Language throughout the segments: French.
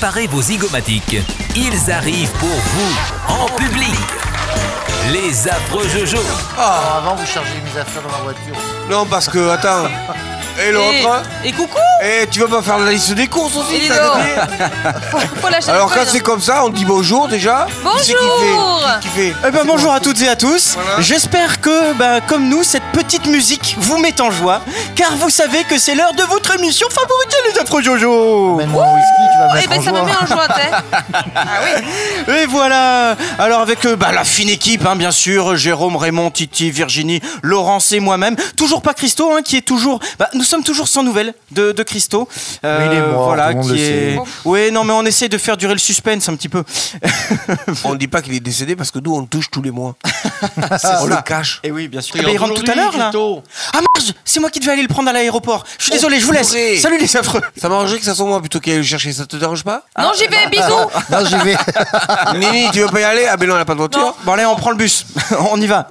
Préparez vos zygomatiques. Ils arrivent pour vous, en public. Les affreux Jojo. Ah, avant, vous chargez mes affaires dans ma voiture. Non, parce que, attends. Et l'autre Et coucou Et tu vas pas faire la liste des courses aussi Et Faut lâcher Alors le quand c'est comme ça, on dit bonjour déjà. Qui c'est qui Bonjour fait Qui fait Eh ben bonjour à toutes et à tous. Voilà. J'espère que, ben, comme nous, cette petite musique vous met en joie, car vous savez que c'est l'heure de votre émission favorite, les affreux Jojo. Un whisky, tu vas me Eh mettre ben en ça me joie. met en joie, t'es. Et voilà. Alors avec euh, bah, la fine équipe, hein, bien sûr, Jérôme, Raymond, Titi, Virginie, Laurence et moi-même. Toujours pas Christo, hein, qui est toujours. bah, nous sommes toujours sans nouvelles de, de Christo. Euh, Mais il est mort, Voilà, tout le monde qui le est. sait. Oui, non, mais on essaie de faire durer le suspense un petit peu. On dit pas qu'il est décédé parce que nous on le touche tous les mois. on le cache. Et oui, bien sûr. Eh ben, il rentre tout à l'heure là. Ah merde, c'est moi qui devais aller le prendre à l'aéroport. Je suis Oh, désolé, je vous laisse. purée. Salut les affreux. Ça m'arrangerait que ça soit moi plutôt qu'il aille le chercher, ça te dérange pas Non, j'y vais, bisous Non, j'y vais. Nini, tu veux pas y aller? Ah ben non, elle a pas de voiture. Bon allez, on prend le bus. on y va.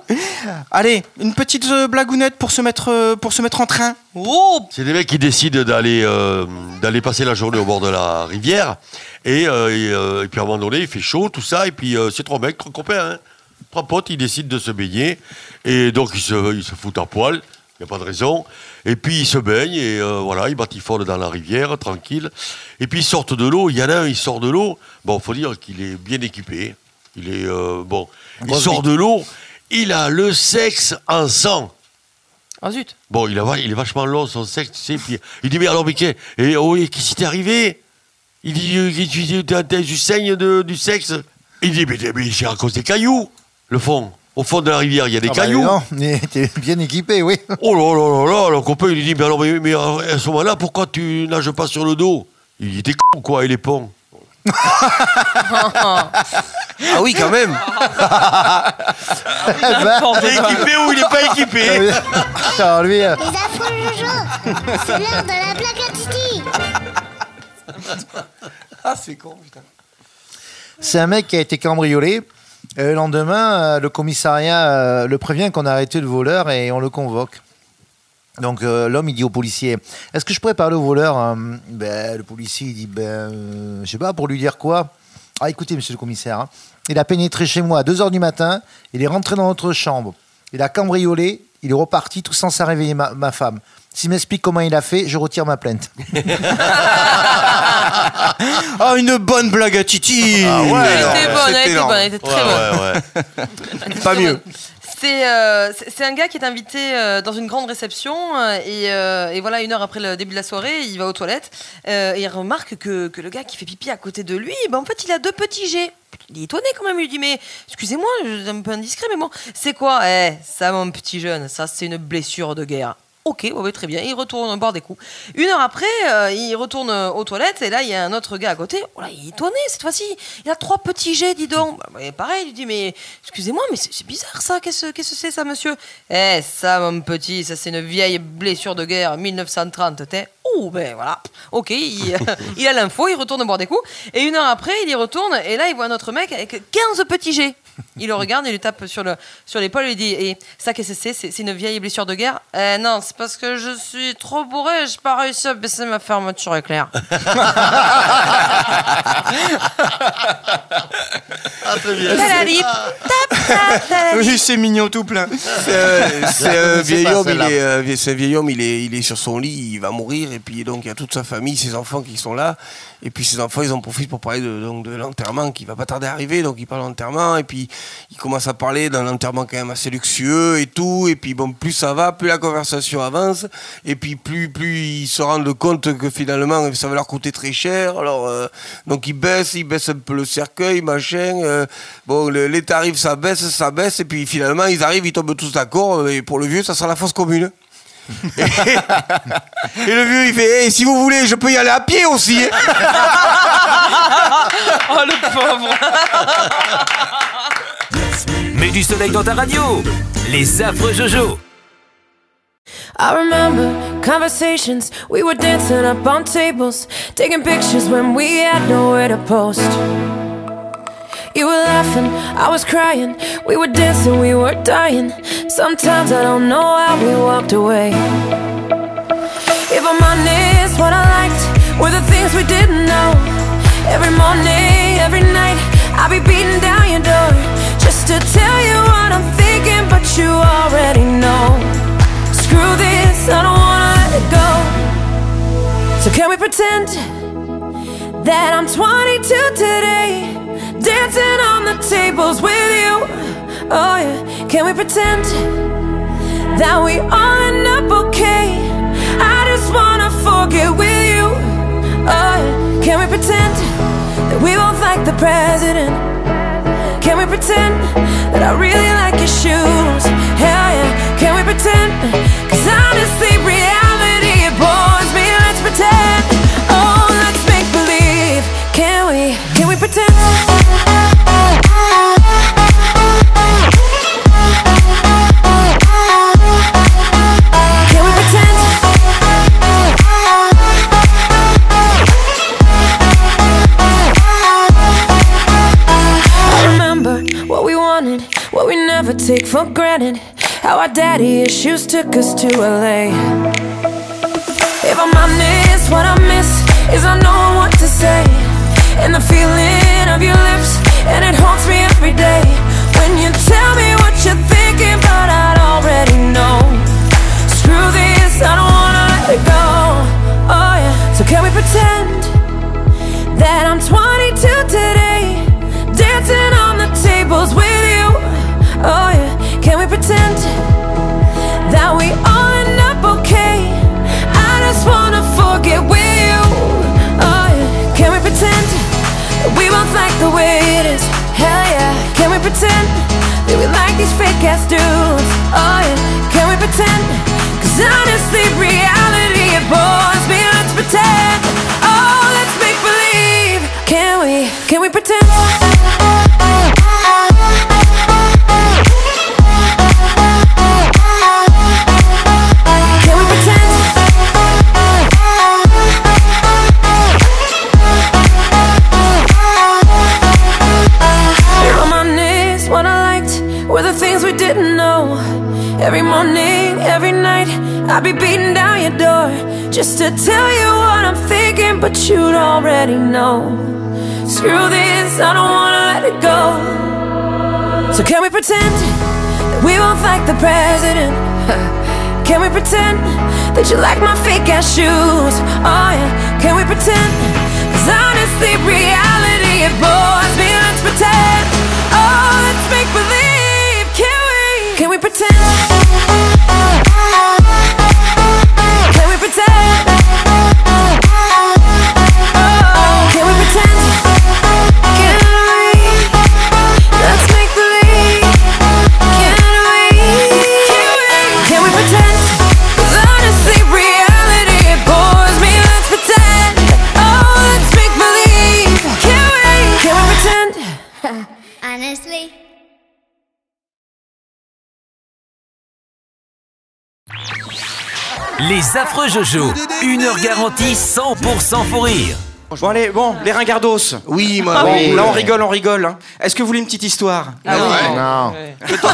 Allez, une petite euh, blagounette pour se mettre euh, pour se mettre en train. Oh C'est des mecs qui décident d'aller euh, d'aller passer la journée au bord de la rivière. Et, euh, et, euh, et puis à un moment donné, il fait chaud, tout ça. Et puis euh, c'est trois mecs, trois copains, hein. trois potes, ils décident de se baigner. Et donc ils se, ils se foutent à poil. Il n'y a pas de raison. Et puis ils se baignent et euh, voilà, ils batifolent dans la rivière, tranquille. Et puis ils sortent de l'eau. Il y en a un, il sort de l'eau. Bon, faut dire qu'il est bien équipé. Il est euh, bon. Il sort de l'eau. Il a le sexe en sang. Oh zut Bon, il, a, il est vachement long, son sexe, tu sais. Puis, il dit, mais alors, mais oh, et qu'est-ce qui t'est arrivé? Il dit, euh, tu tu saignes de- du sexe? Il dit, mais, mais c'est à cause des cailloux, le fond. Au fond de la rivière, il y a des Ah bah, cailloux. non, mais t'es bien équipé, oui. oh là là là là, le copain, il lui dit, mais alors, mais, mais à ce moment-là, pourquoi tu nages pas sur le dos? Il était con, quoi, il est pont. Ah oui, quand même. Il est équipé ou il n'est pas équipé Alors lui, euh, Les affreux Jojo C'est l'heure de la blague à Titi Ah, c'est con, putain. c'est un mec qui a été cambriolé. Et le lendemain, euh, le commissariat euh, le prévient qu'on a arrêté le voleur et on le convoque. Donc euh, l'homme il dit au policier Est-ce que je pourrais parler au voleur Euh, ben, Le policier il dit Ben, euh, je sais pas, pour lui dire quoi? Ah écoutez, monsieur le commissaire, hein, il a pénétré chez moi à 2h du matin, il est rentré dans notre chambre, il a cambriolé, il est reparti tout sans ça réveiller ma, ma femme. S'il m'explique comment il a fait, je retire ma plainte. Ah, une bonne blague à Titi Ah ouais, Elle était bonne, elle c'était était énorme. bonne, elle était très bonne. Elle était Pas mieux. Euh, c'est- un gars qui est invité euh, dans une grande réception euh, et, voilà une heure après le début de la soirée il va aux toilettes et il remarque que, que le gars qui fait pipi à côté de lui ben, en fait il a deux petits jets. Il est étonné quand même il lui dit mais excusez-moi je suis un peu indiscret mais bon c'est quoi? Eh ça mon petit jeune ça c'est une blessure de guerre Ok, ouais, ouais, très bien. Il retourne boire des coups. Une heure après, euh, il retourne aux toilettes et là, il y a un autre gars à côté. Oh il est étonné cette fois-ci. Il a trois petits jets, dis donc. Bah, pareil, il dit Mais excusez-moi, mais c'est bizarre ça. Qu'est-ce que c'est ça, monsieur? Eh, ça, mon petit, ça, c'est une vieille blessure de guerre 1930. T'es? Oh, ben voilà. Ok, il, il a l'info, il retourne boire des coups. Et une heure après, il y retourne et là, il voit un autre mec avec 15 petits jets. Il le regarde, il lui tape sur le sur l'épaule et lui dit Et ça, qu'est-ce que c'est? C'est c'est une vieille blessure de guerre? Eh non, c'est parce que je suis trop bourré, j'ai pas réussi à baisser ma fermeture éclair. Ah, très bien. Oui, c'est mignon tout plein. C'est vieil homme, il est, euh, c'est un vieil homme, il est, il est sur son lit, il va mourir, et puis donc il y a toute sa famille, ses enfants qui sont là, et puis ses enfants, ils en profitent pour parler de, donc, de l'enterrement qui va pas tarder à arriver, donc il parle d'enterrement, et puis il commence à parler d'un enterrement quand même assez luxueux et tout, et puis bon, plus ça va, plus la conversation avance, et puis plus, plus ils se rendent compte que finalement ça va leur coûter très cher, alors euh, donc ils baissent, ils baissent un peu le cercueil, machin, euh, bon, le- les tarifs ça baisse, ça baisse, et puis finalement ils arrivent, ils tombent tous d'accord, et pour le vieux, ça sera la fosse commune. Et, et le vieux il fait Eh, si vous voulez je peux y aller à pied aussi. Oh le pauvre Mets du soleil dans ta radio. Les affreux Jojo. I remember conversations, we were dancing up on tables, taking pictures when we had nowhere to post. You were laughing, I was crying, we were dancing, we were dying. Sometimes I don't know how we walked away. If I'm honest, what I liked were the things we didn't know. Every morning, every night, I'll be beating down your door just to tell you what I'm thinking, but you already know. Screw this, I don't wanna let it go. So can we pretend that I'm 22 today, the tables with you? Oh yeah, can we pretend that we all end up okay? I just wanna forget with you. Oh yeah, can we pretend that we both like the president? Can we pretend that I really like your shoes? Hell yeah, can we pretend? Cause honestly, reality it bores me. Let's pretend. Oh, let's make believe. Can we? Can we pretend? For granted. How our daddy issues took us to LA. If I'm honest, what I miss is I know what to say. And the feeling of your lips, and it haunts me these fake ass dudes? Oh yeah, can we pretend? Cause honestly, reality it bores me. Let's pretend. Oh, let's make believe. Can we? Can we pretend? I'd be beating down your door just to tell you what I'm thinking, but you'd already know. Screw this, I don't wanna let it go. So can we pretend that we both like the president? Can we pretend that you like my fake ass shoes? Oh yeah, can we pretend? Cause honestly, reality it bores me. Let's pretend. Oh, let's make believe. Can we? Can we pretend? Les affreux Jojo, une heure garantie 100% pour rire. Bon allez, bon, les ringardos. Oui, moi. Bon, oui. là on rigole, on rigole. hein. Est-ce que vous voulez une petite histoire Ah oui. Non.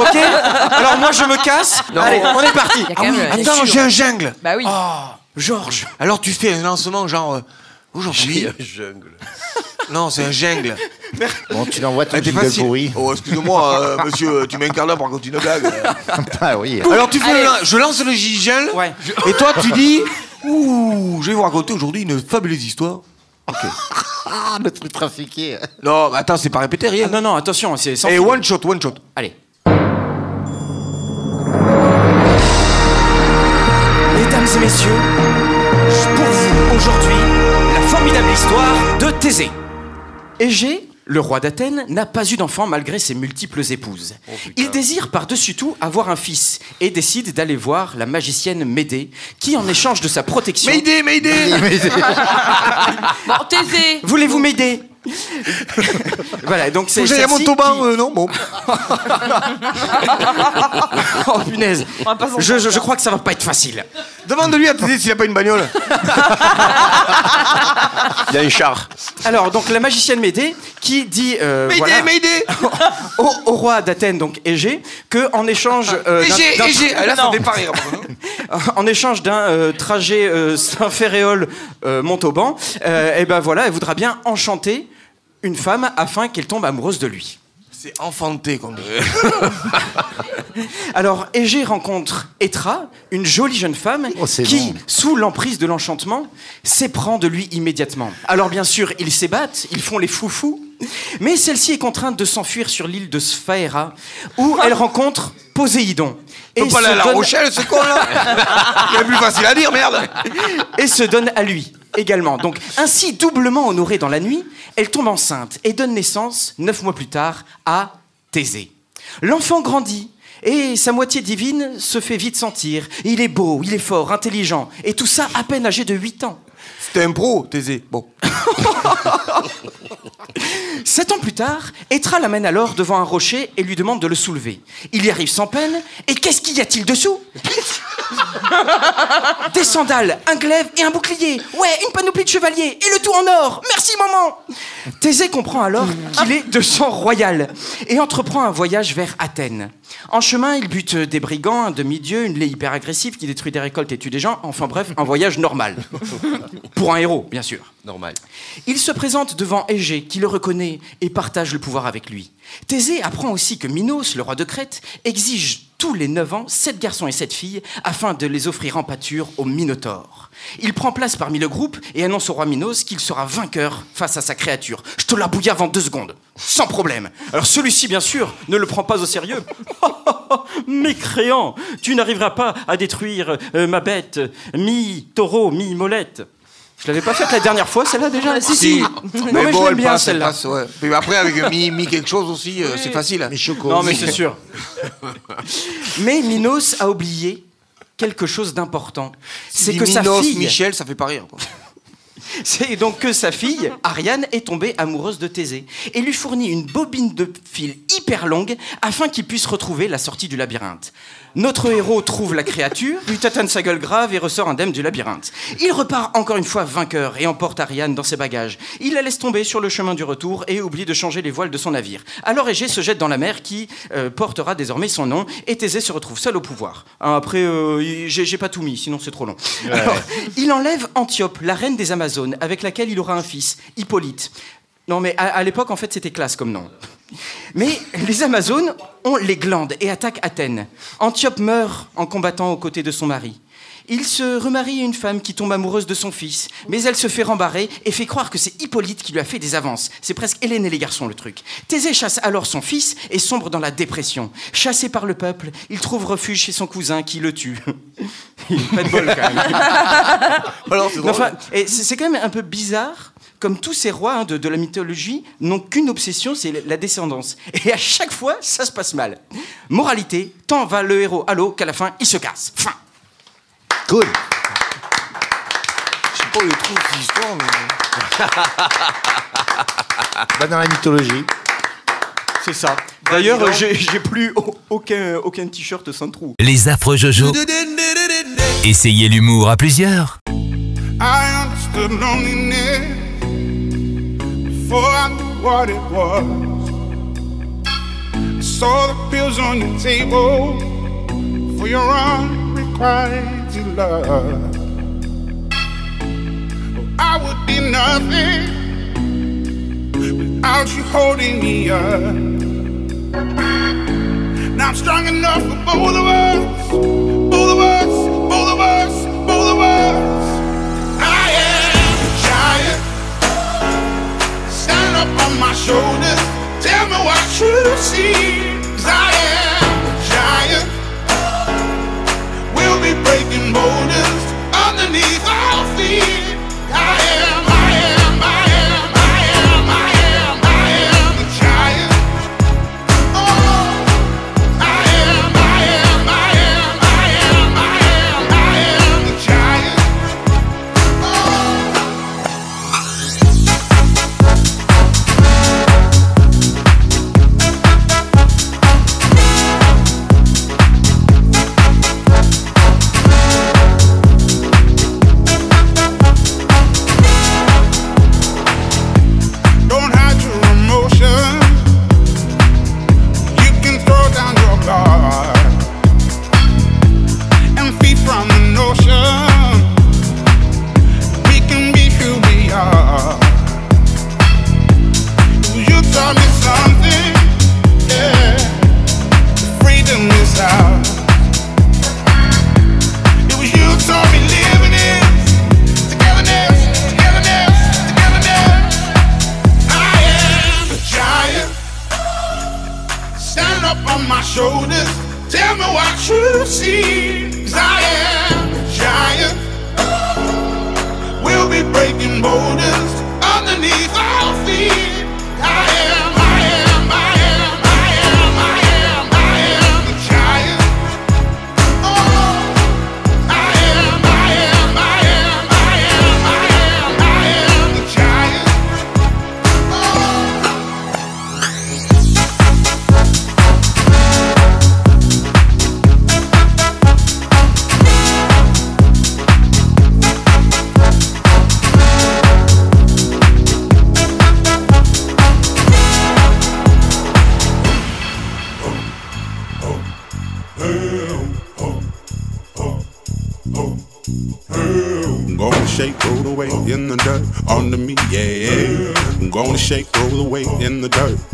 Ok Alors moi je me casse. Allez, on est parti. Il y a quand même, euh, Attends, j'ai un jungle. Bah oui. Georges. Alors tu fais un lancement genre euh, aujourd'hui. jungle. Non, c'est un jungle. Bon, tu l'envoies ton Ah, t'es jingle pourri. Oh, excuse-moi, euh, monsieur, tu m'incarnes là pour raconter une blague. Ah oui. Alors tu fais le lan- je lance le jingle. Ouais. Et toi tu dis Ouh, je vais vous raconter aujourd'hui une fabuleuse histoire. Ah, le truc trafiqué. Non, mais attends, c'est pas répété rien. Ah, non, non, attention, c'est sans. Et one shot, one shot. Allez. Mesdames et messieurs, pour vous aujourd'hui la formidable histoire de Thésée. Égée, le roi d'Athènes, n'a pas eu d'enfant malgré ses multiples épouses. Il désire par-dessus tout avoir un fils et décide d'aller voir la magicienne Médée, qui en échange de sa protection... Mayday Bon, taisez. Voulez-vous m'aider? Voilà, donc c'est à celle-ci Montauban, qui- euh, non Bon. Oh punaise je, je, je crois que ça va pas être facile. Demande-lui à Tédé s'il a pas une bagnole. Il y a un char. Alors, donc la magicienne Médée qui dit euh, Mayday, voilà, Mayday au, au roi d'Athènes, donc Égée, que en échange euh, d'un- Égée, d'un- Égée Ah, Là, ça fait pas rire. hein. en échange d'un euh, trajet euh, Saint-Féréol euh, Montauban, euh, et ben voilà, elle voudra bien enchanter une femme afin qu'elle tombe amoureuse de lui. C'est enfanté, comme Alors Égée rencontre Etra, une jolie jeune femme Oh, qui, sous l'emprise de l'enchantement, s'éprend de lui immédiatement. Alors bien sûr, ils s'ébattent, ils font les foufous, mais celle-ci est contrainte de s'enfuir sur l'île de Sphaera, où elle rencontre Poséidon. Faut pas aller se à La donne- Rochelle, ce con là Il est plus facile à dire, merde et se donne à lui également. Donc, ainsi doublement honorée dans la nuit, elle tombe enceinte et donne naissance, neuf mois plus tard, à Thésée. L'enfant grandit. Et sa moitié divine se fait vite sentir. Il est beau, il est fort, intelligent. Et tout ça à peine âgé de 8 ans. C'était un pro, Thésée. Bon. Sept ans plus tard, Etra l'amène alors devant un rocher et lui demande de le soulever. Il y arrive sans peine, et qu'est-ce qu'il y a-t-il dessous? Des sandales, un glaive et un bouclier. Ouais, une panoplie de chevaliers, et le tout en or. Merci, maman Thésée comprend alors qu'il est de sang royal, et entreprend un voyage vers Athènes. En chemin, il bute des brigands, un demi-dieu, une lait hyper agressive qui détruit des récoltes et tue des gens. Enfin bref, un voyage normal. Pour un héros, bien sûr. Normal. Il se présente devant Égée, qui le reconnaît et partage le pouvoir avec lui. Thésée apprend aussi que Minos, le roi de Crète, exige tous les 9 ans sept garçons et sept filles afin de les offrir en pâture au Minotaure. Il prend place parmi le groupe et annonce au roi Minos qu'il sera vainqueur face à sa créature. Je te la bouille avant deux secondes, sans problème. Alors celui-ci, bien sûr, ne le prend pas au sérieux. Mécréant, tu n'arriveras pas à détruire euh, ma bête, mi-taureau, mi-molette. Je l'avais pas faite la dernière fois, celle-là déjà Si, si. Non, mais, je bon, elle bien passe, elle celle-là. passe, ouais. Puis après, avec mi, mi quelque chose aussi, euh, c'est facile. Non, mais c'est sûr. mais Minos a oublié quelque chose d'important. C'est que sa Minos, fille. Michel, ça fait pas rire. quoi. C'est donc que sa fille, Ariane, est tombée amoureuse de Thésée et lui fournit une bobine de fil hyper longue afin qu'il puisse retrouver la sortie du labyrinthe. Notre héros trouve la créature, lui tatane sa gueule grave et ressort indemne du labyrinthe. Il repart encore une fois vainqueur et emporte Ariane dans ses bagages. Il la laisse tomber sur le chemin du retour et oublie de changer les voiles de son navire. Alors Égée se jette dans la mer qui euh, portera désormais son nom et Thésée se retrouve seul au pouvoir. Ah, Après, euh, j'ai pas tout mis, sinon c'est trop long. Alors, il enlève Antiope, la reine des Amazones, avec laquelle il aura un fils, Hippolyte. Non, mais à, à l'époque, en fait, c'était classe comme nom. Mais les Amazones ont les glandes et attaquent Athènes. Antiope meurt en combattant aux côtés de son mari. Il se remarie à une femme qui tombe amoureuse de son fils, mais elle se fait rembarrer et fait croire que c'est Hippolyte qui lui a fait des avances. C'est presque Hélène et les garçons le truc. Thésée chasse alors son fils et sombre dans la dépression. Chassé par le peuple, il trouve refuge chez son cousin qui le tue. Pas de bol quand même. Enfin, c'est quand même un peu bizarre, comme tous ces rois hein, de, de la mythologie n'ont qu'une obsession, c'est la descendance. Et à chaque fois, ça se passe mal. Moralité, tant va le héros à l'eau qu'à la fin, il se casse. Fin. Cool. Je sais pas où il trouve cette histoire, mais. Bah, dans la mythologie. C'est ça. D'ailleurs, j'ai plus au- aucun, aucun t-shirt sans trou. Les affreux Jojo. Essayez l'humour à plusieurs. I understood loneliness before I knew what it was. I saw the pills on your table for your unrequited love. I would be nothing without you holding me up. Now I'm strong enough for both of us, both of us, both of us, both of us. My shoulders. Tell me what you see. 'Cause I am a giant. We'll be breaking boulders underneath our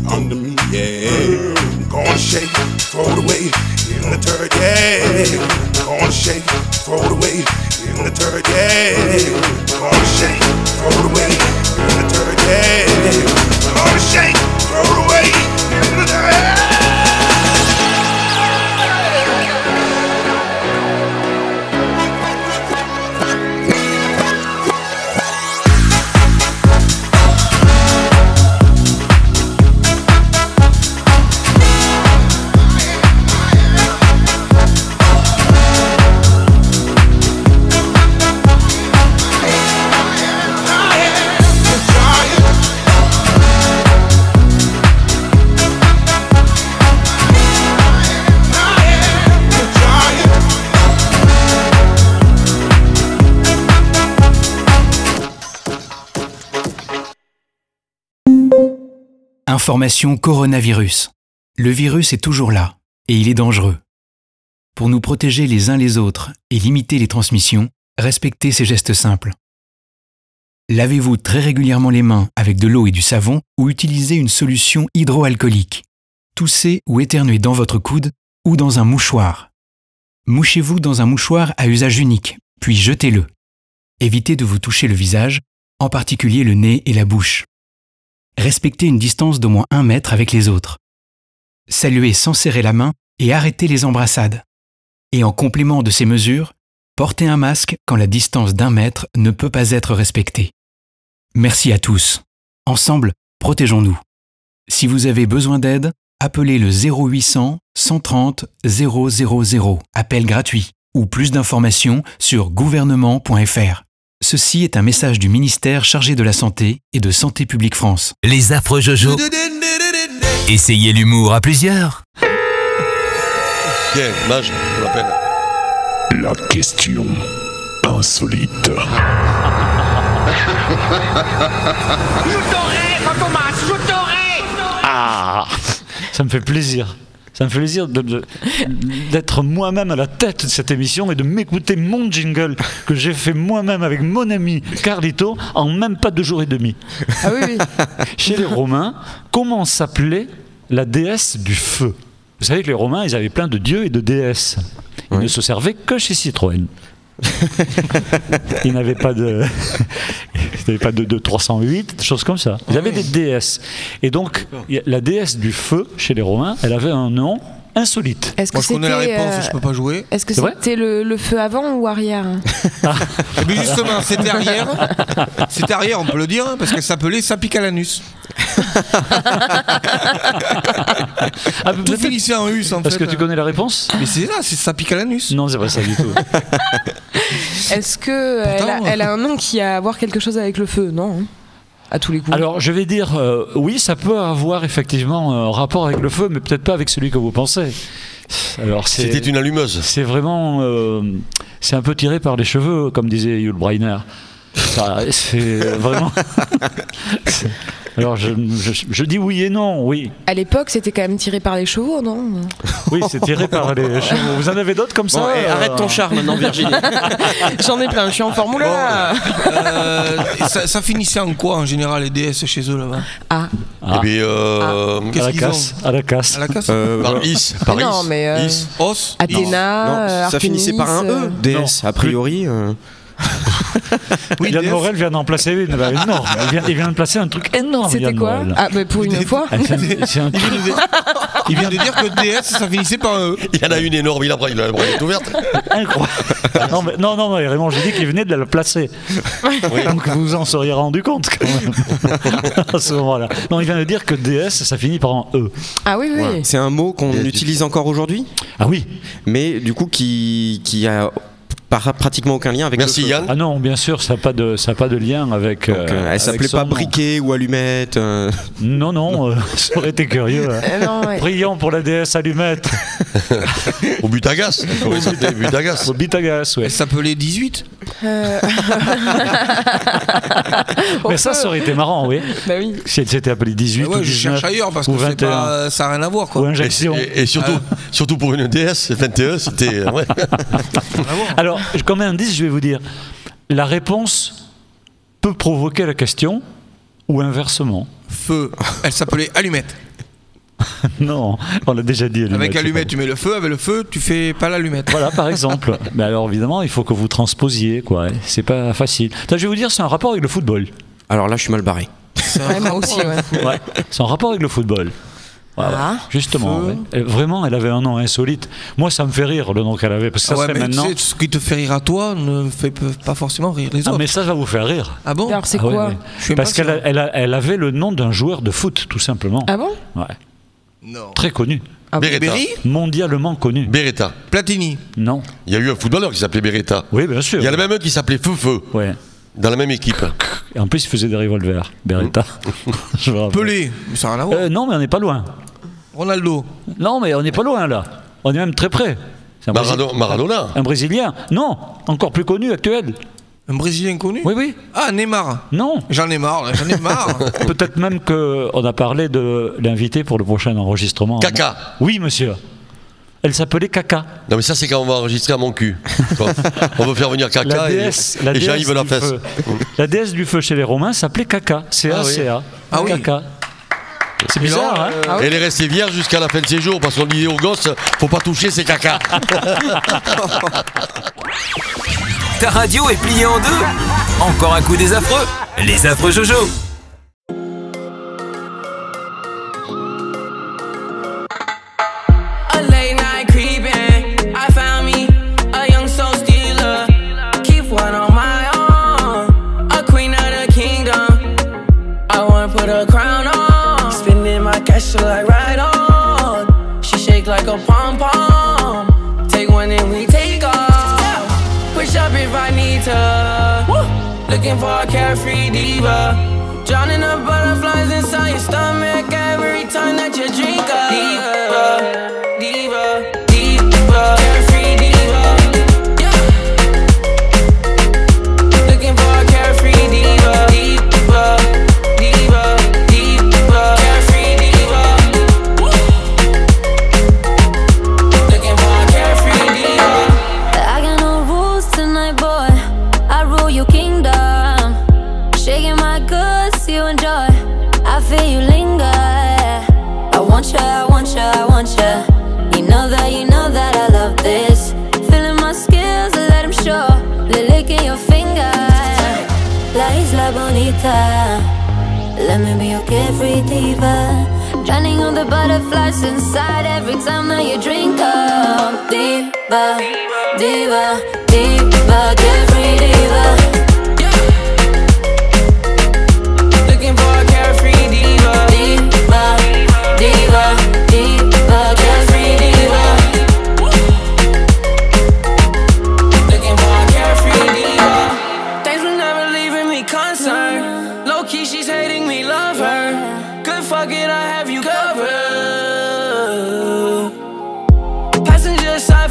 under me, yeah. Gonna shake, throw it away in the dirt, yeah. Gonna shake, throw it away in the dirt, yeah. Gonna shake, throw it away in the dirt, yeah. Gonna shake, throw it away in the dirt. Information coronavirus. Le virus est toujours là, et il est dangereux. Pour nous protéger les uns les autres et limiter les transmissions, respectez ces gestes simples. Lavez-vous très régulièrement les mains avec de l'eau et du savon ou utilisez une solution hydroalcoolique. Toussez ou éternuez dans votre coude ou dans un mouchoir. Mouchez-vous dans un mouchoir à usage unique, puis jetez-le. Évitez de vous toucher le visage, en particulier le nez et la bouche. Respectez une distance d'au moins un mètre avec les autres. Saluez sans serrer la main et arrêtez les embrassades. Et en complément de ces mesures, portez un masque quand la distance d'un mètre ne peut pas être respectée. Merci à tous. Ensemble, protégeons-nous. Si vous avez besoin d'aide, appelez le 0800 130 000, appel gratuit, ou plus d'informations sur gouvernement.fr. Ceci est un message du ministère chargé de la Santé et de Santé publique France. Les affreux Jojo. Essayez l'humour à plusieurs. La question insolite. Je t'aurai, Fantomas, je t'aurai Ah Ça me fait plaisir. Ça me fait plaisir de- de- d'être moi-même à la tête de cette émission et de m'écouter mon jingle que j'ai fait moi-même avec mon ami Carlito en même pas deux jours et demi. Ah oui, oui. Chez les Romains, comment s'appelait la déesse du feu? Vous savez que les Romains, ils avaient plein de dieux et de déesses. Ils ne se servaient que chez Citroën. ils n'avaient pas de, ils pas de, de 308, des choses comme ça. Ils avaient des déesses. Et donc, il la déesse du feu, chez les Romains, elle avait un nom insolite. Est-ce que Moi, je connais la c'était, réponse, euh, je peux pas jouer. Est-ce que c'était le, le feu avant ou arrière? Eh bien, justement, c'était arrière. C'était arrière, on peut le dire, hein, parce qu'elle s'appelait Sapicalanus. Ah, Tout finissait en us, en Parce fait. que tu connais la réponse Mais c'est là, c'est Sapicalanus. Non, c'est pas ça du tout. Est-ce que elle, a, Pourtant, elle a un nom qui a à voir quelque chose avec le feu? Non. hein À tous les coups. Alors, je vais dire, euh, oui, ça peut avoir effectivement un rapport avec le feu, mais peut-être pas avec celui que vous pensez. Alors, C'était une allumeuse. C'est vraiment. euh, c'est un peu tiré par les cheveux, comme disait Yul Brynner. Ça, C'est vraiment. Alors, je, je- je dis oui et non, oui. À l'époque, c'était quand même tiré par les chevaux, non Oui, c'est tiré par les cheveux. Vous en avez d'autres comme ça Bon, euh, arrête ton char maintenant, Virginie. J'en ai plein, je suis en Formule 1. Euh, ça, ça finissait en quoi en général les DS chez eux là-bas Ah. Eh bien, euh, Qu'est-ce qu'ils casse, à la casse. À la casse Euh, par Is, par non, Is. mais, euh, Is. Os Athéna, non, ça finissait par un E. DS, a priori. Euh, Oui, Yann. Morel vient d'en placer une, bah, énorme. Il vient, il vient de placer un truc énorme. C'était quoi Morel. Ah, bah pour une fois. Ah, un Il truc- vient de dire- Il vient de dire que DS ça finissait par un E. Il y en a une énorme, il a, il a la braguette ouverte. Incroyable. Non, mais, non, non, mais vraiment, j'ai dit qu'il venait de la placer. Donc vous vous en seriez rendu compte quand même. à ce moment-là. Non, il vient de dire que DS, ça finit par un E. Ah oui, oui. C'est un mot qu'on utilise encore aujourd'hui, Ah oui mais du coup qui, qui a par- pratiquement aucun lien avec Merci le feu. Yann. Ah non, bien sûr, ça n'a pas, de- ça a pas de lien avec. Donc, euh, euh, elle s'appelait pas nom. briquet ou allumette. euh. Non, non, euh, ça aurait été curieux. hein. Non, ouais. Prions pour la déesse allumette. Au but à gaz. Comment il s'appelait But à gaz. Au Bitagas, ouais. Elle s'appelait 18 Euh, au Mais ça, ça aurait été marrant, oui. Bah oui. Si elle s'était appelée 18 Ah ouais, ou je 19 cherche ailleurs parce ou que c'est 21 pas, ça n'a rien à voir ou quoi. Et, injection. et- et surtout, surtout pour une DS, 21, c'était. ouais. Alors, comme indice, je vais vous dire, la réponse peut provoquer la question ou inversement. Feu. Elle s'appelait allumette. non, on l'a déjà dit. allumette, Avec c'est allumette, pas tu mets le feu. Avec le feu, tu fais pas l'allumette. Voilà, par exemple. Mais alors, évidemment, il faut que vous transposiez, quoi. C'est pas facile. Attends, je vais vous dire, c'est un rapport avec le football. Alors là, je suis mal barré. Ouais, moi aussi, ouais. Ouais, c'est un rapport avec le football. Ouais. Ah. Justement, Feu. ouais. Elle- vraiment, elle avait un nom insolite. Moi, ça me fait rire le nom qu'elle avait, parce que ça ouais, serait mais maintenant. tu sais, ce qui te fait rire à toi ne fait pas forcément rire les Ah, autres. mais ça va vous faire rire. Ah bon Alors, c'est Ah quoi ouais. Parce qu'elle elle avait le nom d'un joueur de foot, tout simplement. Ah bon Ouais. Non. Très connu. Ah Beretta. Berry Mondialement connu. Beretta. Platini. Non. Il y a eu un footballeur qui s'appelait Beretta. Oui, bien sûr. Il y a le même un qui s'appelait Feu Feu, Ouais. dans la même équipe. Et en plus, il faisait des revolvers. Beretta. Rappelle. Pelé. Mais ça n'a rien à voir. Euh, non, mais on n'est pas loin. Ronaldo. Non, mais on n'est pas loin, là. On est même très près. Un, Brésil- Maradona. un Brésilien. Non, encore plus connu, actuel. Un Brésilien connu Oui, oui. Ah, Neymar. Non. J'en ai marre, j'en ai marre. Peut-être même qu'on a parlé de l'invité pour le prochain enregistrement. Caca. Oui, monsieur. Elle s'appelait Caca. Non, mais ça, c'est quand on va enregistrer à mon cul. On veut faire venir caca La et déesse, la les gens, déesse la fesse. feu. La déesse du feu chez les Romains s'appelait Caca. C-A-C-A. Ah oui. Caca. C'est bizarre, hein Ah Et elle est restée vierge jusqu'à la fin de ses jours parce qu'on disait aux gosses, faut pas toucher ses caca. Ta radio est pliée en deux Encore un coup des affreux Les affreux Jojo A late night creeping. I found me a young soul stealer. Keep one on my own. A queen of the kingdom. I wanna put a crown on. Till I ride on. She shake like a pom pom. Take one and we take off. Push up if I need to. Looking for a carefree diva. Drowning the butterflies inside your stomach every time that you drink diva, diva, diva, butterflies inside every time that you drink up. Diva, diva, diva, carefree diva.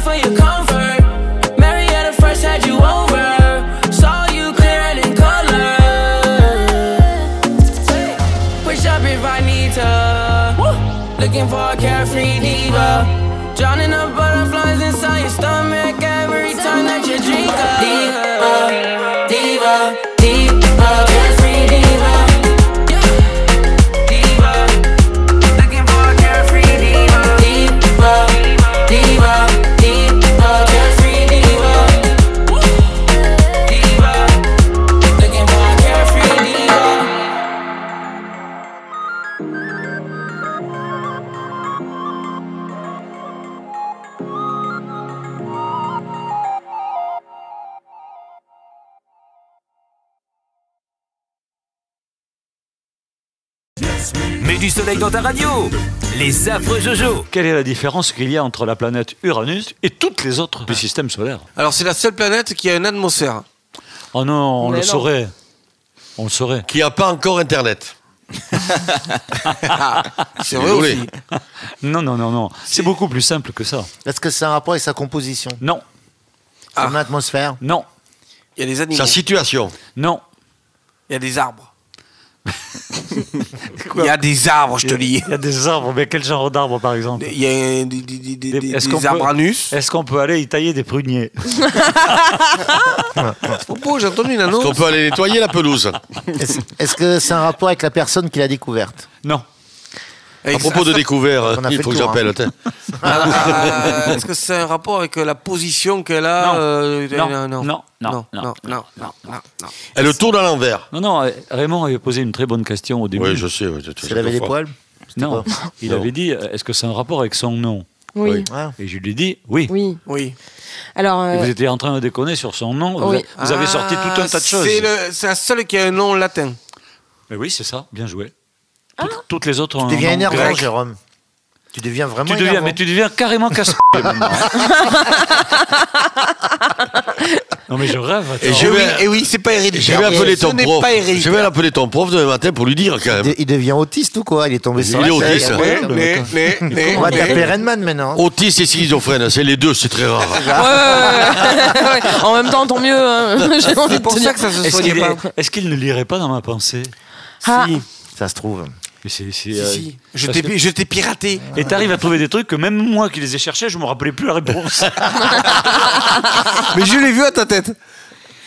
For your comfort. Marietta first had you over. Saw you clearer in color. Push up if I need to. Looking for a carefree diva. Drowning the butterflies inside your stomach every time that you drink a soleil dans ta radio Les affreux Jojo Quelle est la différence qu'il y a entre la planète Uranus et toutes les autres du système solaire Alors, c'est la seule planète qui a une atmosphère. Oh non, on Mais le non. saurait. On le saurait. Qui a pas encore Internet. C'est vrai aussi. Non, non, non, non. C'est beaucoup plus simple que ça. Est-ce que c'est un rapport avec sa composition? Non. Son atmosphère? Non. Il y a des animaux. Sa situation. Non. Il y a des arbres. Il y a des arbres, je te dis. Il y a des arbres, mais quel genre d'arbres par exemple Il y a des, des, des, des, des- Est-ce des qu'on peut- arbres anus. Est-ce qu'on peut aller y tailler des pruniers j'ai entendu une Est-ce qu'on annonce. peut aller nettoyer la pelouse Est-ce est-ce que c'est un rapport avec la personne qui l'a découverte? Non. À propos de découvert, il faut que j'appelle. Hein. Ah, ah, ah, est-ce que c'est un rapport avec euh, la position qu'elle a non, non, non, non, non, non, Elle le tourne à l'envers. Non, non, euh, Raymond avait posé une très bonne question au début. Oui, je sais. Elle avait des poils Non, il avait dit, euh, est-ce que c'est un rapport avec son nom oui. Et je lui ai dit oui. Oui. oui. Alors. Vous étiez en train de déconner sur son nom. Oui. Vous, avez, sorti tout un tas de choses. C'est la seule qui a un nom latin. Mais oui, c'est ça. Bien joué. Toutes, toutes les autres ont Tu un deviens nom énervant, grec. Jérôme. Tu deviens vraiment Tu deviens, énervant. mais tu deviens carrément casse maintenant. Non, mais je rêve. Et je vais, oui, et oui, c'est pas héréditaire. Je vais appeler Ce ton prof. pas Je vais l'appeler ton prof demain matin pour lui dire quand même. Il devient autiste ou quoi? Il est tombé sur Il est autiste. On va taper Redman maintenant? Autiste et schizophrène, c'est les deux, c'est très rare. Ouais, ouais, ouais, ouais. En même temps, tant mieux. hein. De pour ça que ça se qu'il pas. est- est-ce qu'il ne lirait pas dans ma pensée? Ah. Si, Ça se trouve. Mais c'est- si, euh, si. Je t'ai que- je t'ai piraté. Et t'arrives à trouver des trucs que même moi qui les ai cherchés, je me rappelais plus la réponse. Mais je l'ai vu à ta tête.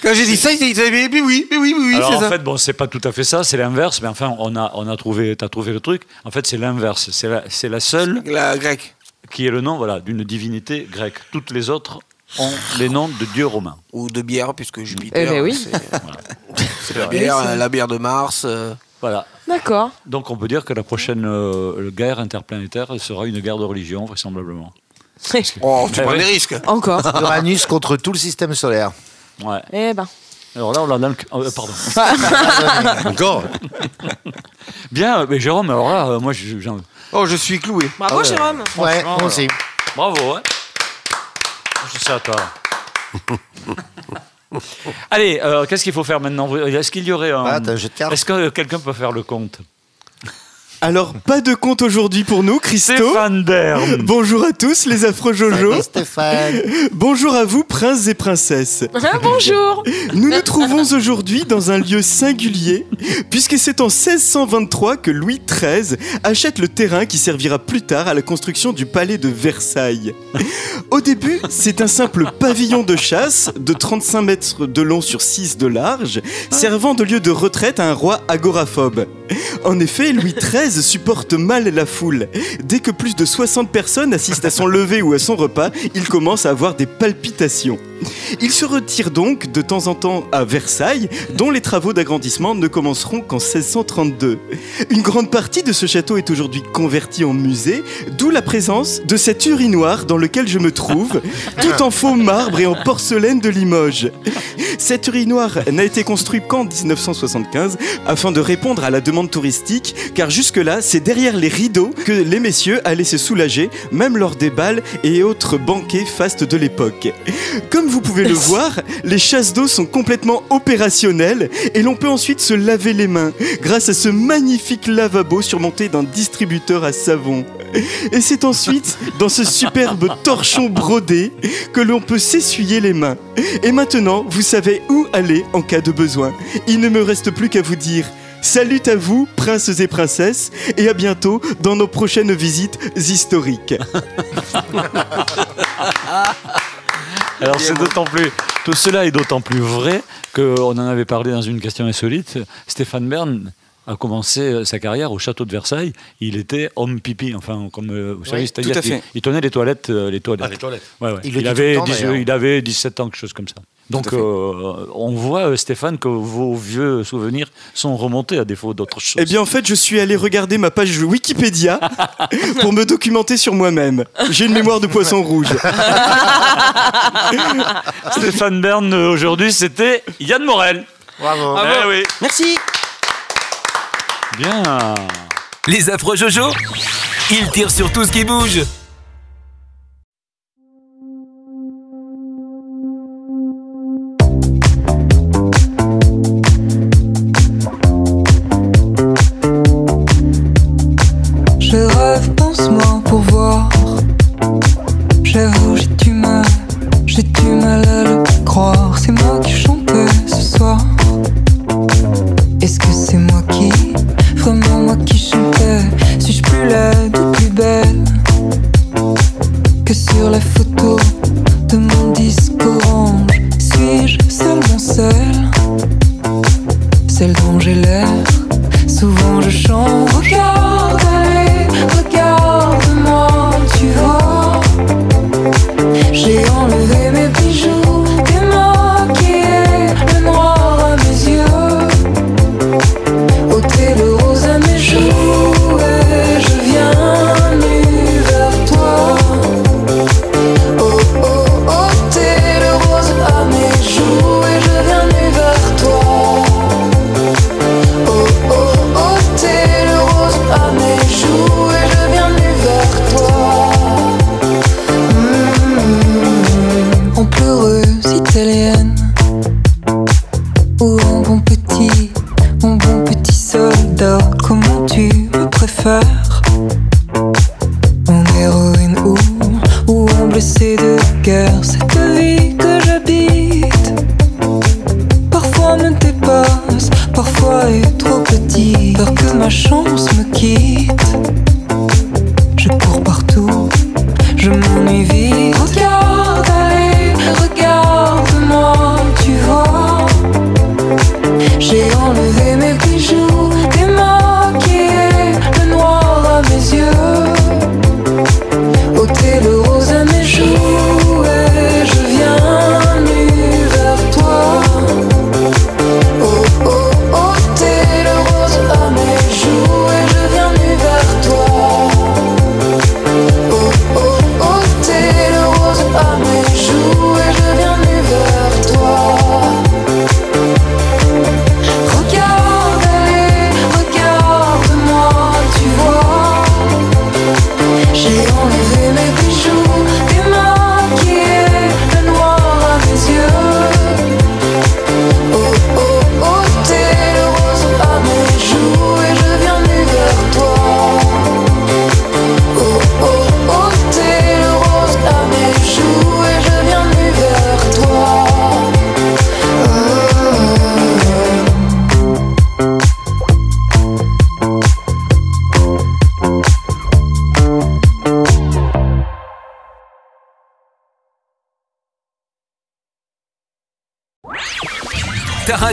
Quand j'ai dit ça, il disait mais, mais oui, mais oui, mais oui, Alors en ça. fait, bon, c'est pas tout à fait ça, c'est l'inverse. Mais enfin, on a, on a trouvé, t'as trouvé le truc. En fait, c'est l'inverse. C'est la, c'est la seule La grecque. qui est le nom, voilà, d'une divinité grecque. Toutes les autres ont les noms de dieux romains. Ou de bière, puisque Jupiter. Eh ben oui. c'est- C'est la bière, la bière de Mars. euh. Voilà. D'accord. Donc on peut dire que la prochaine euh, guerre interplanétaire sera une guerre de religion, vraisemblablement. Oh, tu Eh prends des risques. Encore. Uranus contre tout le système solaire. Ouais. Eh ben. Alors là, on l'a dans le... euh, pardon. Encore Bien, mais Jérôme, alors là, euh, moi, je- j'en... Oh, je suis cloué. Bravo, Ah ouais. Jérôme. Ouais, moi aussi. Bravo, ouais. Je sais à toi. Allez, euh, qu'est-ce qu'il faut faire maintenant? Est-ce qu'il y aurait un... Ah, t'as un jeu de cartes. Est-ce que quelqu'un peut faire le compte? Alors, pas de compte aujourd'hui pour nous, Christo. Stéphane Bern. Bonjour à tous, les affreux Jojo. Salut, Stéphane. Bonjour à vous, princes et princesses. Ah, bonjour. Nous nous trouvons aujourd'hui dans un lieu singulier, puisque c'est en 1623 que Louis XIII achète le terrain qui servira plus tard à la construction du palais de Versailles. Au début, c'est un simple pavillon de chasse de 35 mètres de long sur 6 de large, servant de lieu de retraite à un roi agoraphobe. En effet, Louis XIII supporte mal la foule. Dès que plus de 60 personnes assistent à son lever ou à son repas, il commence à avoir des palpitations. Il se retire donc de temps en temps à Versailles, dont les travaux d'agrandissement ne commenceront qu'en 1632. Une grande partie de ce château est aujourd'hui convertie en musée, d'où la présence de cet urinoir dans lequel je me trouve, tout en faux marbre et en porcelaine de Limoges. Cet urinoir n'a été construit qu'en 1975 afin de répondre à la demande touristique, car jusque-là, c'est derrière les rideaux que les messieurs allaient se soulager, même lors des bals et autres banquets fastes de l'époque. Comme vous pouvez le voir, les chasses d'eau sont complètement opérationnelles et l'on peut ensuite se laver les mains grâce à ce magnifique lavabo surmonté d'un distributeur à savon. Et c'est ensuite dans ce superbe torchon brodé que l'on peut s'essuyer les mains. Et maintenant, vous savez où aller en cas de besoin. Il ne me reste plus qu'à vous dire Salut à vous, princes et princesses, et à bientôt dans nos prochaines visites historiques. Alors c'est d'autant plus, tout cela est d'autant plus vrai qu'on en avait parlé dans une question insolite. Stéphane Bern a commencé sa carrière au château de Versailles. Il était homme pipi, enfin comme euh, vous savez, Oui, c'est-à-dire qu'il il tenait les toilettes, euh, les toilettes. Ah, les toilettes. Ouais, ouais. Il avait temps, 10 d'ailleurs. il avait 17 ans, quelque chose comme ça. Donc euh, on voit euh, Stéphane que vos vieux souvenirs sont remontés à défaut d'autres choses. Eh bien, en fait, je suis allé regarder ma page Wikipédia pour me documenter sur moi-même. J'ai une mémoire de poisson rouge. Stéphane Bern euh, aujourd'hui, c'était Yann Morel. Bravo. Eh oui. Merci. Bien. Les affreux Jojo Ils tirent sur tout ce qui bouge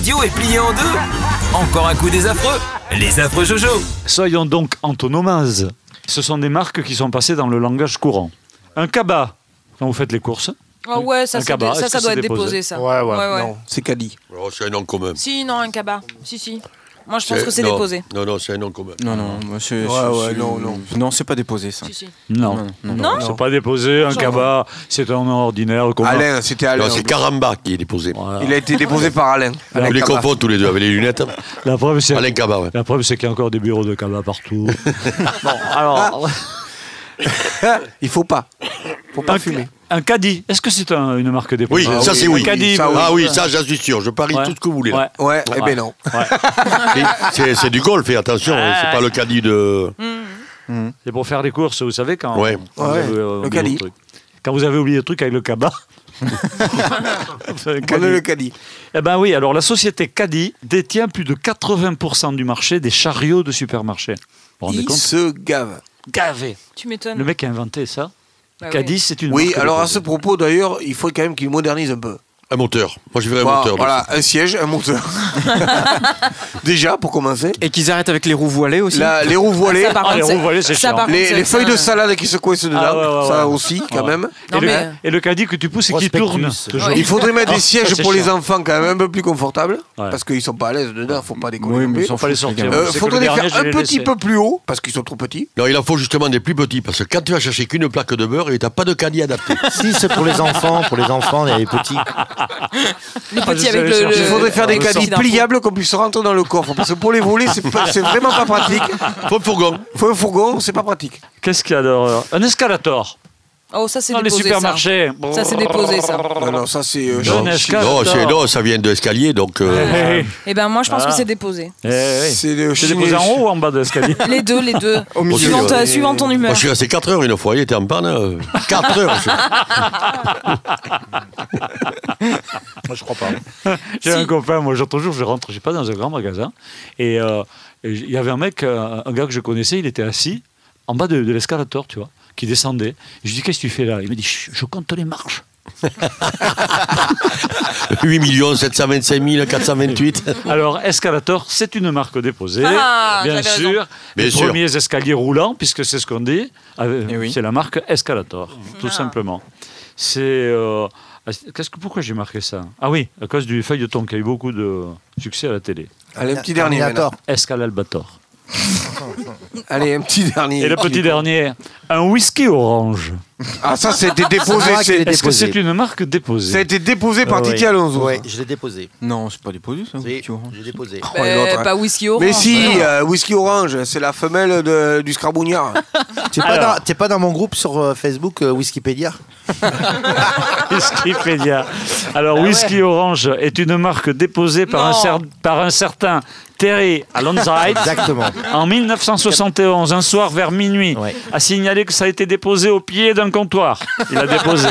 radio est pliée en deux Encore un coup des affreux Les affreux Jojo Soyons donc antonomases. Ce sont des marques qui sont passées dans le langage courant. Un cabas, quand vous faites les courses. Ah ouais, ça, Un c'est cabas, dé- ça, ça doit être déposé, ça. Ouais, ouais. Ouais, ouais. Non, c'est Cali. Oh, c'est un nom commun. Si, non, un cabas. Si, si. Moi, je pense que c'est non, déposé. Non, non, c'est un nom commun. Non, non, Ouais, ouais, non, non. Non, c'est pas déposé ça. Si, si. Non, non, non. c'est pas déposé. Un cabas, c'est un nom ordinaire. commun. Alain, c'était Alain. Non, c'est Caramba qui est déposé. Il a été déposé par Alain. Alain Vous les confondez tous les deux avec les lunettes. La preuve, c'est Alain Cabas, ouais. la preuve, c'est qu'il y a encore des bureaux de cabas partout. bon, alors, Il faut pas. Faut pas un, fumer. un caddie. Est-ce que c'est un- une marque déposée Oui, ça c'est oui. Un caddie. Ça, oui. Ah oui, ça j'en suis sûr. Je parie Ouais. tout ce que vous voulez. là. Ouais. Ouais, eh ben non. Ouais. C'est c'est du golf, et attention, hein, c'est pas le caddie de. C'est pour faire des courses, vous savez, quand, Ouais. quand vous avez, euh, le oublié caddie. Quand vous avez oublié le truc avec le cabas. On caddie. le Cali. Eh ben oui, alors la société Caddy détient plus de 80% du marché des chariots de supermarché. Vous vous rendez Il compte se gave. Gavé. Tu m'étonnes. Le mec a inventé ça. Bah oui. c'est une Oui, marque alors à ce propos d'ailleurs, il faut quand même qu'il modernise un peu. Un moteur. Moi je verrais un Voilà, moteur. Voilà, un siège, un moteur. Déjà, pour commencer. Et qu'ils arrêtent avec les roues voilées aussi. La- les roues voilées. Ça, par Ah, contre, les c'est- roues voilées, c'est ça, chiant. par contre, Les, c'est- les c'est feuilles de salade qui se coincent dedans, Ah, ouais, ouais, ça ouais. aussi, quand Ouais. même. Et, Non, le, mais- et le caddie que tu pousses et qui Prospectus. tourne. toujours. Il faudrait mettre Ah, des sièges c'est pour les chiant. enfants quand même un peu plus confortables, Ouais. parce qu'ils sont pas à l'aise dedans, faut pas déconner. Oui, non mais plus. pas les sortir. Euh, C'est que faudrait le les dernier, faire je un l'ai petit laissé. peu plus haut, parce qu'ils sont trop petits. Non, il en faut justement des plus petits, parce que quand tu vas chercher qu'une plaque de beurre, et t'as pas de caddie adapté. Si, c'est pour les enfants. Pour les enfants, il y a les petits. Ah, avec le. Il faudrait faire des d'impôt. pliables qu'on puisse rentrer dans le coffre, parce que pour les voler, c'est vraiment pas pratique. Faut un fourgon. Faut un fourgon, c'est pas pratique. Qu'est-ce qu'il y a d'horreur? Un escalator. Oh, ça, c'est Dans les déposé. supermarchés. Ça, ça c'est déposé, ça. Non, non, ça c'est. euh, Non. Non, ça vient de l'escalier, donc. euh, Eh, eh, Eh ben, moi, je pense Ah. que c'est déposé. eh, eh. C'est déposé en haut ou en bas de l'escalier Les deux, les deux. Au milieu. Suivant, ton Moi, humeur. je suis resté 4 heures une fois, il était en panne. euh, 4 heures. je- Moi, je crois pas. J'ai Si. un copain, moi, l'autre jour, je rentre, je sais pas, dans un grand magasin, et euh, il y avait un mec, euh, un gars que je connaissais, il était assis en bas de, de l'escalator, tu vois, qui descendait. Et je lui dis, qu'est-ce que tu fais là? Il me dit, je compte les marches. 8 725 428. Alors, Escalator, c'est une marque déposée, Ah, bien sûr. Bien les sûr. premiers escaliers roulants, puisque c'est ce qu'on dit, Eh oui. c'est la marque Escalator, tout Ah. simplement. C'est. euh, Qu'est-ce que, pourquoi j'ai marqué ça? Ah oui, à cause du feuilleton qui a eu beaucoup de succès à la télé. Allez, un petit dernier. Terminator. Allez, un petit dernier. Et le petit dernier, un whisky orange. Ah, ça, C'est déposé. c'est- est Est-ce que c'est une marque déposée Ça a été déposé par Titi ouais. Alonso. Ouais, je l'ai déposé. Non, c'est pas déposé ça. Si, j'ai déposé. Oh, et l'autre, hein. pas whisky orange. Mais si, euh, whisky orange, c'est la femelle de- du scrabougnard. T'es pas, Alors. dans- t'es pas dans mon groupe sur euh, Facebook euh, Wikipédia Wikipédia. Alors, Whisky Orange est une marque déposée par un, Non. cer- par un certain Terry Alonside Exactement. en 1971, un soir vers minuit, Ouais. a signalé que ça a été déposé au pied d'un comptoir. Il l'a déposé.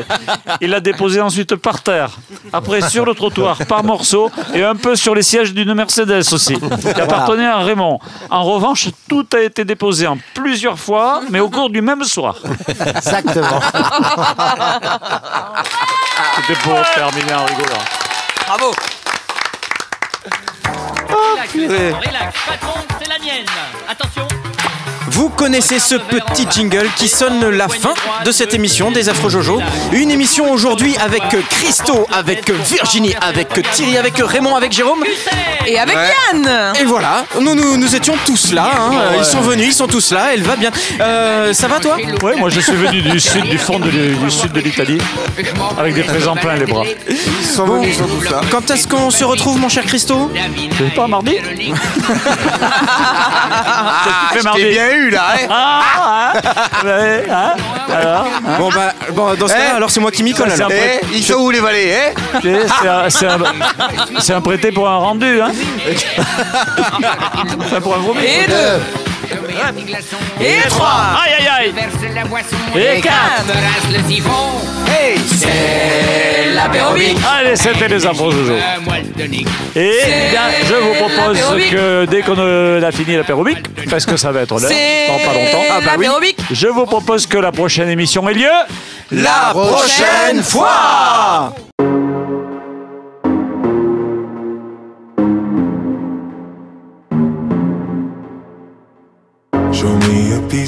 Il l'a déposé ensuite par terre, après sur le trottoir par morceaux et un peu sur les sièges d'une Mercedes aussi, qui appartenait à Raymond. En revanche, tout a été déposé en plusieurs fois, mais au cours du même soir. Exactement. C'était pour terminer en rigolant. Bravo. Relax, patron, c'est la mienne. Attention. Vous connaissez ce petit jingle qui sonne la fin de cette émission des Afro Jojo. Une émission aujourd'hui avec Christo, avec Virginie, avec Thierry, avec Raymond, avec Jérôme. Et avec Ouais. Yann. Et voilà, nous, nous, nous étions tous là. hein. Ils sont venus, ils sont tous là. Elle va bien. Euh, ça va toi? Ouais, moi je suis venu du sud, du fond de, du sud de l'Italie, avec des présents plein les bras. Ils sont venus, ils sont tous là. Quand est-ce qu'on se retrouve, mon cher Christo? C'est pas mardi Ah, mardi? t'ai bien eu là, hein Ah, hein Ouais, hein Alors hein Bon bah, bon, dans ce cas, Eh alors c'est moi qui m'y colle. Alors. c'est un Eh, ils sont où les valets, hein sais, C'est un, c'est un- c'est un prêté pour un rendu, hein Enfin, pour un gros. Et deux. Et trois. Aïe aïe aïe Et quatre Hey C'est l'apérobic. Allez, c'était les infos Jojo. Et bien, je vous propose que dès qu'on euh, a fini l'apérobic, parce que ça va être l'heure, dans pas longtemps, Ah bah oui. je vous propose que la prochaine émission ait lieu. La prochaine fois